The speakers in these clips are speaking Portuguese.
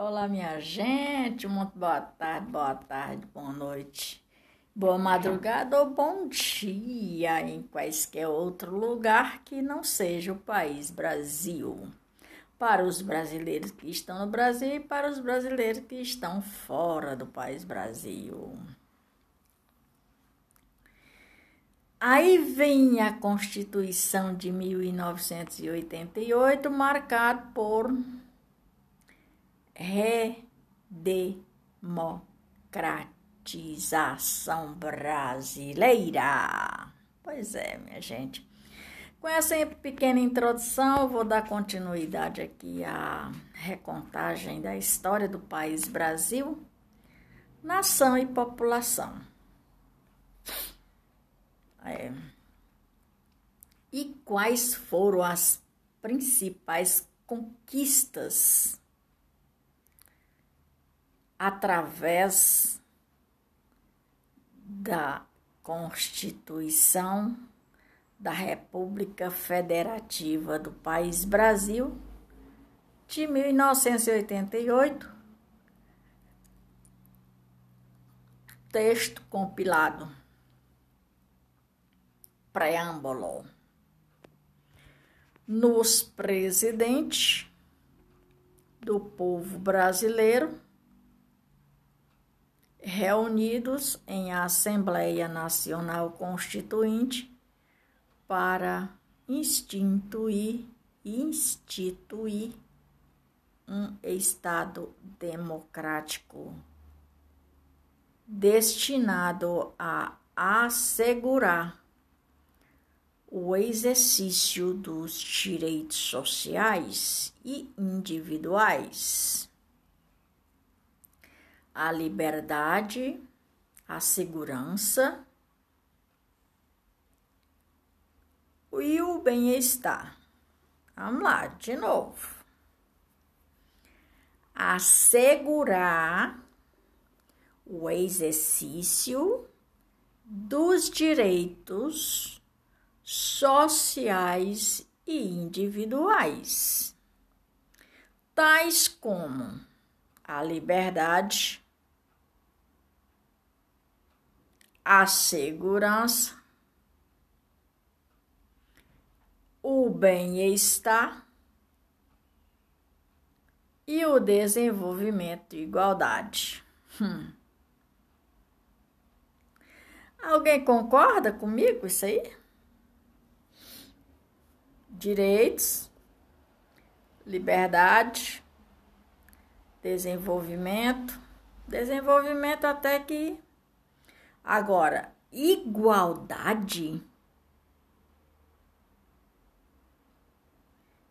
Olá, minha gente, muito boa tarde, boa tarde, boa noite, boa madrugada ou bom dia em quaisquer outro lugar que não seja o país Brasil. Para os brasileiros que estão no Brasil e para os brasileiros que estão fora do país Brasil. Aí vem a Constituição de 1988, marcado por redemocratização brasileira. Pois é, minha gente. Com essa pequena introdução, vou dar continuidade aqui à recontagem da história do país Brasil, nação e população. É. E quais foram as principais conquistas através da Constituição da República Federativa do País Brasil de 1988, texto compilado, preâmbulo. Nos presidentes do povo brasileiro reunidos em Assembleia Nacional Constituinte para instituir, instituir um Estado democrático destinado a assegurar o exercício dos direitos sociais e individuais a liberdade, a segurança e o bem-estar. Vamos lá, de novo. Assegurar o exercício dos direitos sociais e individuais, tais como a liberdade, a segurança, o bem-estar e o desenvolvimento e igualdade. Hum. Alguém concorda comigo isso aí? Direitos, liberdade, desenvolvimento, desenvolvimento até que Agora, igualdade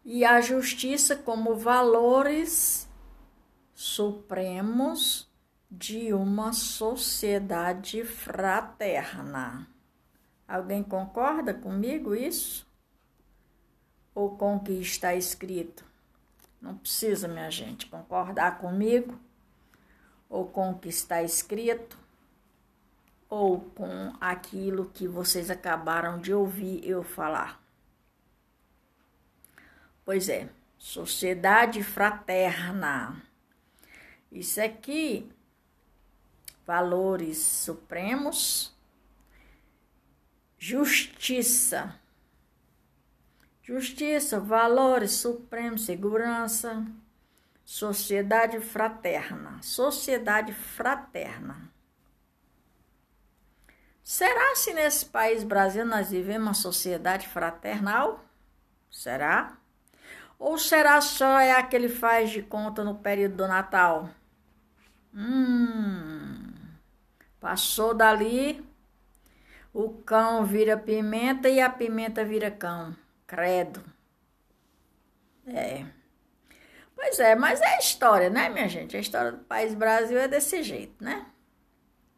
e a justiça como valores supremos de uma sociedade fraterna. Alguém concorda comigo isso? Ou com o que está escrito? Não precisa, minha gente, concordar comigo ou com o que está escrito ou com aquilo que vocês acabaram de ouvir eu falar. Pois é, sociedade fraterna. Isso aqui, valores supremos, justiça. Justiça, valores supremos, segurança, sociedade fraterna. Sociedade fraterna. Será se nesse país Brasil nós vivemos uma sociedade fraternal? Será? Ou será só é aquele faz de conta no período do Natal? Hum, passou dali, o cão vira pimenta e a pimenta vira cão. Credo. É. Pois é, mas é a história, né, minha gente? A história do país Brasil é desse jeito, né?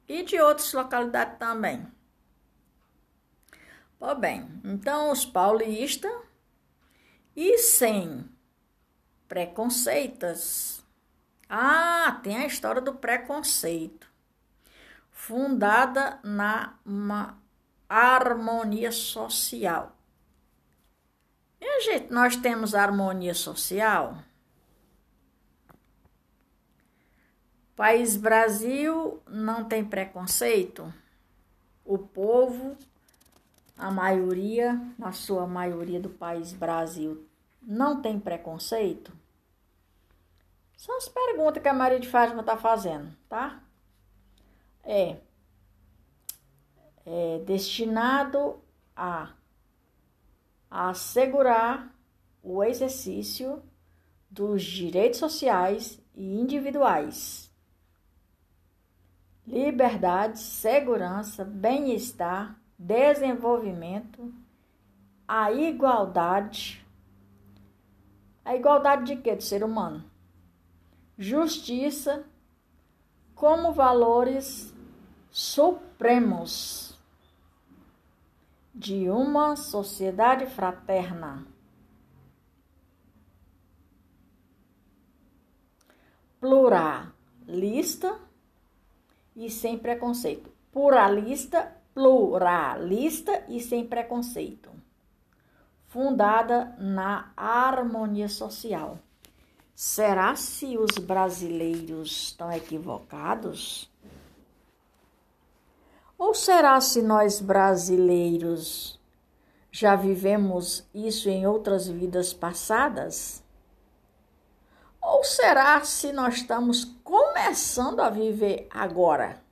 E de outras localidades também. Pois bem, então os paulistas e sem preconceitos. Ah, tem a história do preconceito, fundada na harmonia social. Minha gente, nós temos harmonia social? País Brasil não tem preconceito? O povo, a maioria, na sua maioria do país Brasil, não tem preconceito? São as perguntas que a Maria de Fátima está fazendo, tá? É, é destinado a, a assegurar o exercício dos direitos sociais e individuais liberdade, segurança, bem-estar, desenvolvimento, a igualdade. A igualdade de quê? Do ser humano. Justiça como valores supremos de uma sociedade fraterna. Pluralista e sem preconceito. Pluralista, pluralista e sem preconceito. Fundada na harmonia social. Será se os brasileiros estão equivocados? Ou será se nós brasileiros já vivemos isso em outras vidas passadas? Ou será se nós estamos começando a viver agora?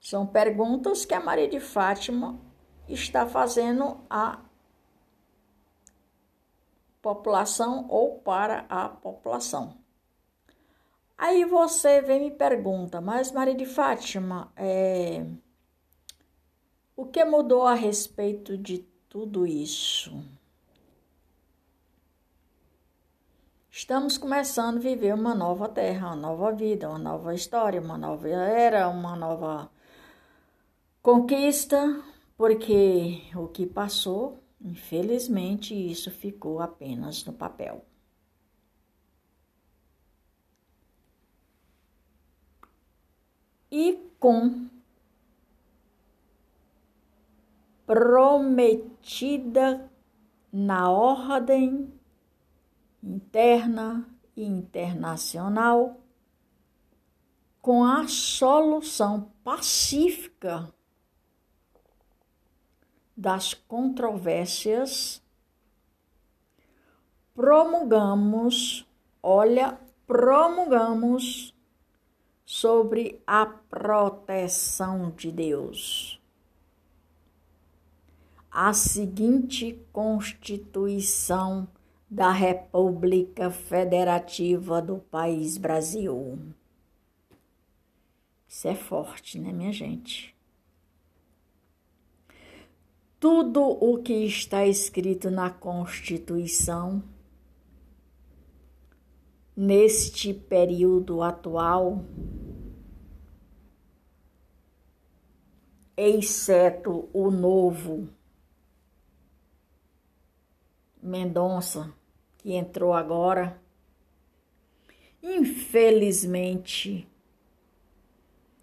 São perguntas que a Maria de Fátima está fazendo à população ou para a população. Aí você vem e me pergunta, mas Maria de Fátima, é... o que mudou a respeito de tudo isso? Estamos começando a viver uma nova terra, uma nova vida, uma nova história, uma nova era, uma nova conquista, porque o que passou, infelizmente, isso ficou apenas no papel. E com prometida na ordem interna e internacional com a solução pacífica das controvérsias, promulgamos, olha, promulgamos sobre a proteção de Deus. A seguinte Constituição da República Federativa do País Brasil. Isso é forte, né, minha gente? Tudo o que está escrito na Constituição, neste período atual, exceto o novo Mendonça, que entrou agora. Infelizmente,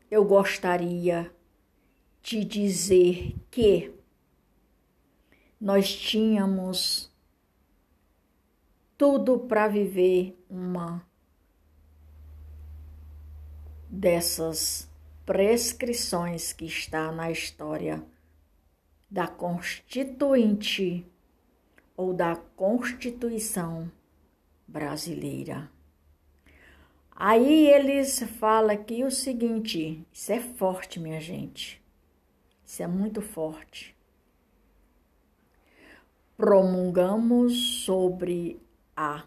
eu gostaria de dizer que nós tínhamos tudo para viver uma dessas prescrições que está na história da Constituinte ou da Constituição brasileira. Aí eles falam aqui o seguinte: isso é forte, minha gente. Isso é muito forte. Promulgamos sobre a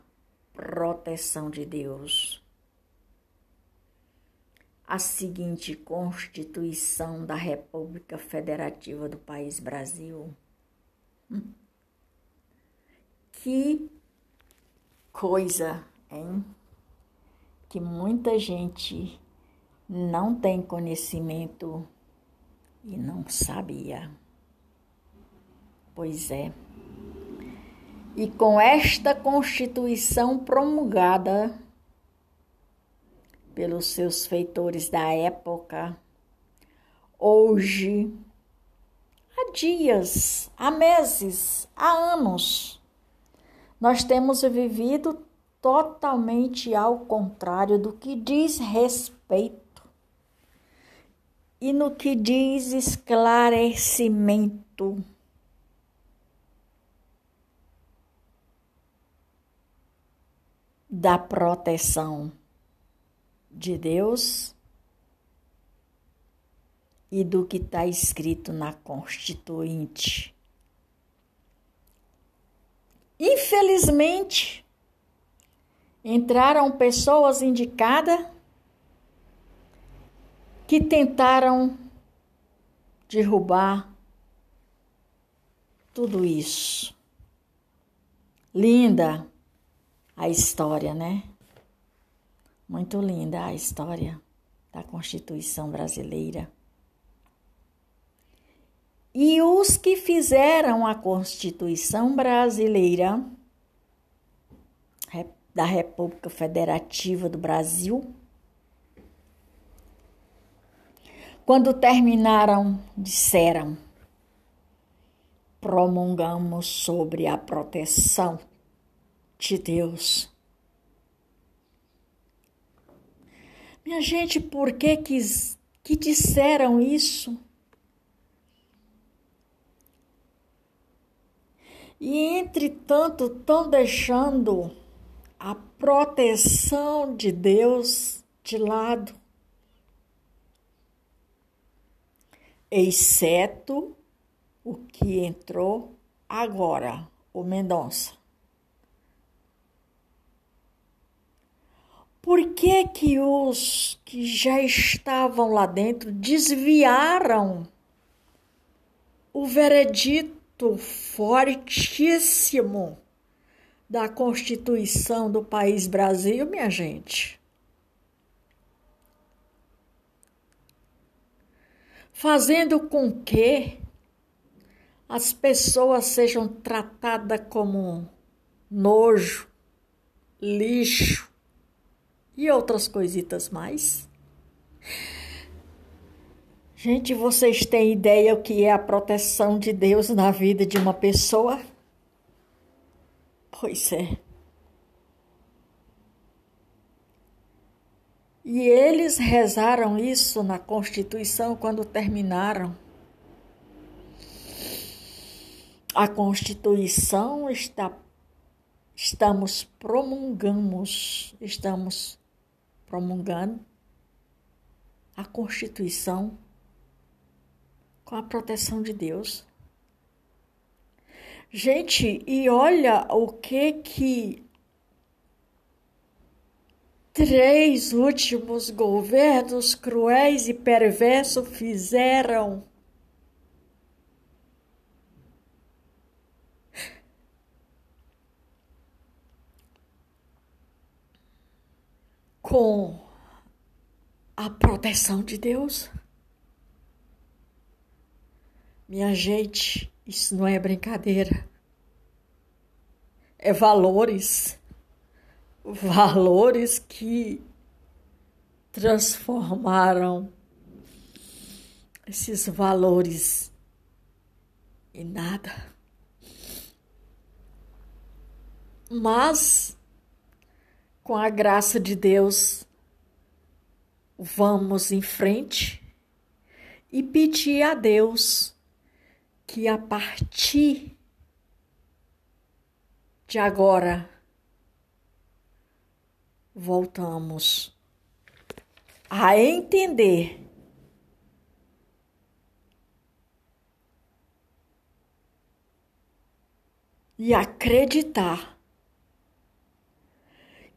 proteção de Deus. A seguinte Constituição da República Federativa do País Brasil. Hum. Que coisa, hein? Que muita gente não tem conhecimento e não sabia. Pois é. E com esta Constituição promulgada pelos seus feitores da época, hoje, há dias, há meses, há anos, nós temos vivido totalmente ao contrário do que diz respeito e no que diz esclarecimento. Da proteção de Deus e do que está escrito na Constituinte. Infelizmente, entraram pessoas indicadas que tentaram derrubar tudo isso. Linda a história, né? Muito linda a história da Constituição brasileira. E os que fizeram a Constituição brasileira da República Federativa do Brasil, quando terminaram, disseram: promulgamos sobre a proteção de Deus. Minha gente, por que, que, que disseram isso? E entretanto estão deixando proteção de Deus de lado, exceto o que entrou agora, o Mendonça. Por que que os que já estavam lá dentro desviaram o veredito fortíssimo da Constituição do país Brasil, minha gente. Fazendo com que as pessoas sejam tratadas como nojo, lixo e outras coisitas mais. Gente, vocês têm ideia o que é a proteção de Deus na vida de uma pessoa? Pois é. E eles rezaram isso na Constituição quando terminaram. A Constituição está estamos promulgamos, estamos promulgando a Constituição com a proteção de Deus. Gente, e olha o que que três últimos governos cruéis e perversos fizeram. Com a proteção de Deus. Minha gente, isso não é brincadeira. É valores. Valores que transformaram esses valores em nada. Mas, com a graça de Deus, vamos em frente e pedir a Deus que a partir de agora voltamos a entender e acreditar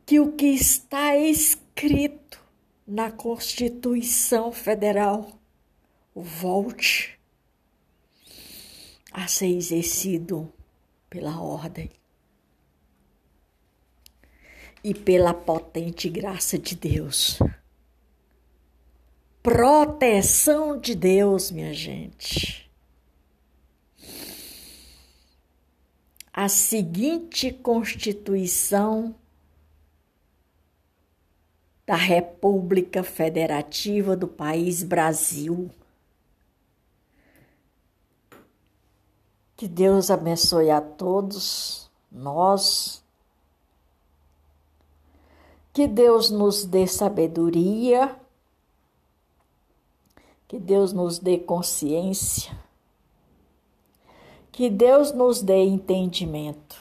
que o que está escrito na Constituição Federal volte a ser exercido pela ordem e pela potente graça de Deus. Proteção de Deus, minha gente. A seguinte Constituição da República Federativa do país Brasil Que Deus abençoe a todos nós Que Deus nos dê sabedoria, que Deus nos dê consciência, que Deus nos dê entendimento.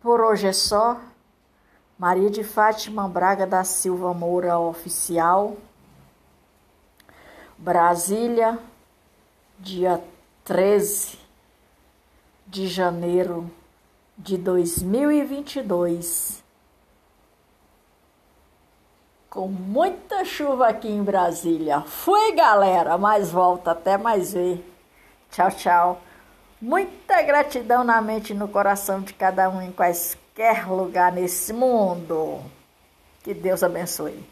Por hoje é só. Maria de Fátima Braga da Silva Moura Oficial. Brasília, dia 13 de janeiro de 2022. Com muita chuva aqui em Brasília. Fui, galera, mas volta até mais ver. Tchau, tchau. Muita gratidão na mente e no coração de cada um em quaisquer lugar nesse mundo. Que Deus abençoe.